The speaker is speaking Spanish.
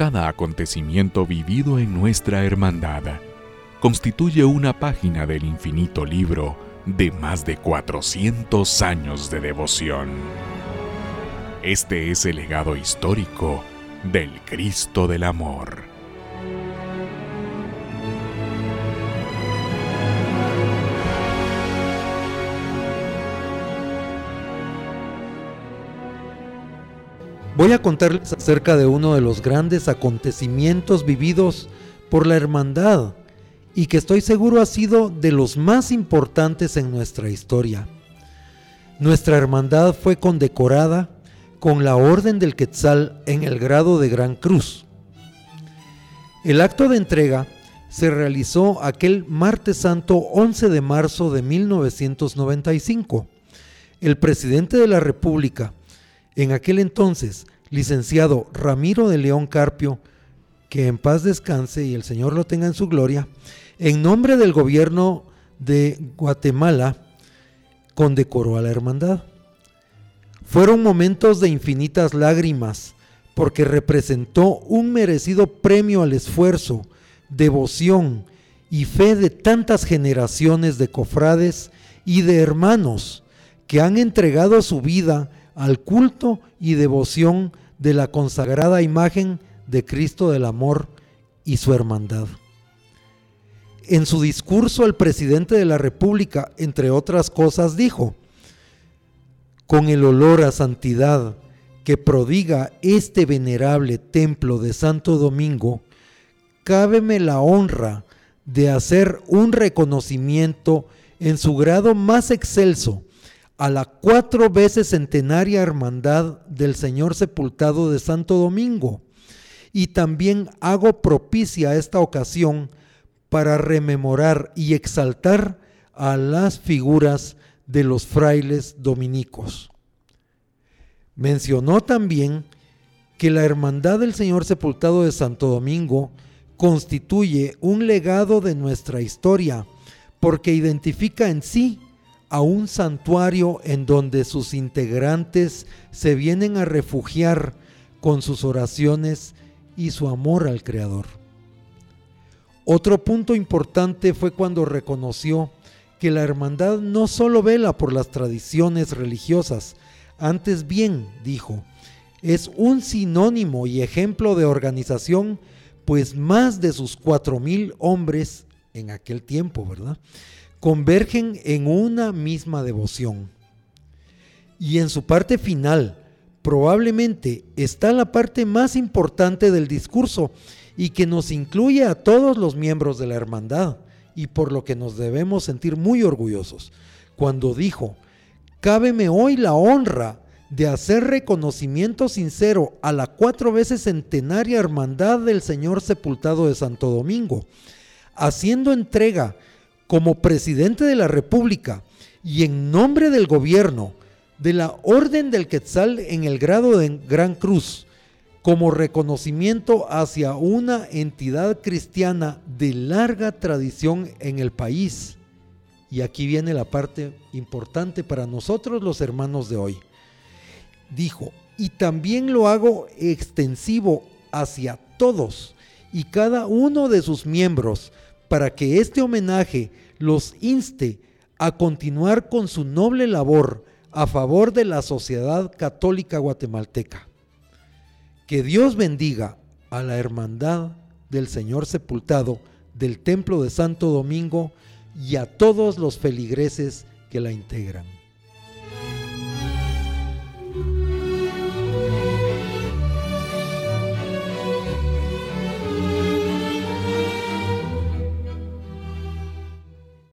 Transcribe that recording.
Cada acontecimiento vivido en nuestra hermandad constituye una página del infinito libro de más de 400 años de devoción. Este es el legado histórico del Cristo del Amor. Voy a contarles acerca de uno de los grandes acontecimientos vividos por la hermandad y que estoy seguro ha sido de los más importantes en nuestra historia. Nuestra hermandad fue condecorada con la Orden del Quetzal en el grado de Gran Cruz. El acto de entrega se realizó aquel martes santo 11 de marzo de 1995. El presidente de la República, en aquel entonces, licenciado Ramiro de León Carpio, que en paz descanse y el Señor lo tenga en su gloria, en nombre del gobierno de Guatemala, condecoró a la hermandad. Fueron momentos de infinitas lágrimas, porque representó un merecido premio al esfuerzo, devoción y fe de tantas generaciones de cofrades y de hermanos que han entregado su vida al culto y devoción de la consagrada imagen de Cristo del Amor y su hermandad. En su discurso el presidente de la República, entre otras cosas, dijo, con el olor a santidad que prodiga este venerable templo de Santo Domingo, cábeme la honra de hacer un reconocimiento en su grado más excelso a la cuatro veces centenaria hermandad del Señor Sepultado de Santo Domingo. Y también hago propicia esta ocasión para rememorar y exaltar a las figuras de los frailes dominicos. Mencionó también que la Hermandad del Señor Sepultado de Santo Domingo constituye un legado de nuestra historia porque identifica en sí a un santuario en donde sus integrantes se vienen a refugiar con sus oraciones y su amor al Creador. Otro punto importante fue cuando reconoció que la hermandad no solo vela por las tradiciones religiosas, antes bien, dijo, es un sinónimo y ejemplo de organización, pues más de sus cuatro mil hombres en aquel tiempo, ¿verdad? Convergen en una misma devoción. Y en su parte final, probablemente está la parte más importante del discurso y que nos incluye a todos los miembros de la hermandad y por lo que nos debemos sentir muy orgullosos, cuando dijo, cábeme hoy la honra de hacer reconocimiento sincero a la cuatro veces centenaria hermandad del Señor sepultado de Santo Domingo, haciendo entrega como presidente de la República y en nombre del gobierno de la Orden del Quetzal en el grado de Gran Cruz, como reconocimiento hacia una entidad cristiana de larga tradición en el país. Y aquí viene la parte importante para nosotros los hermanos de hoy. Dijo, y también lo hago extensivo hacia todos y cada uno de sus miembros, para que este homenaje los inste a continuar con su noble labor a favor de la sociedad católica guatemalteca. Que Dios bendiga a la hermandad del Señor sepultado del Templo de Santo Domingo y a todos los feligreses que la integran.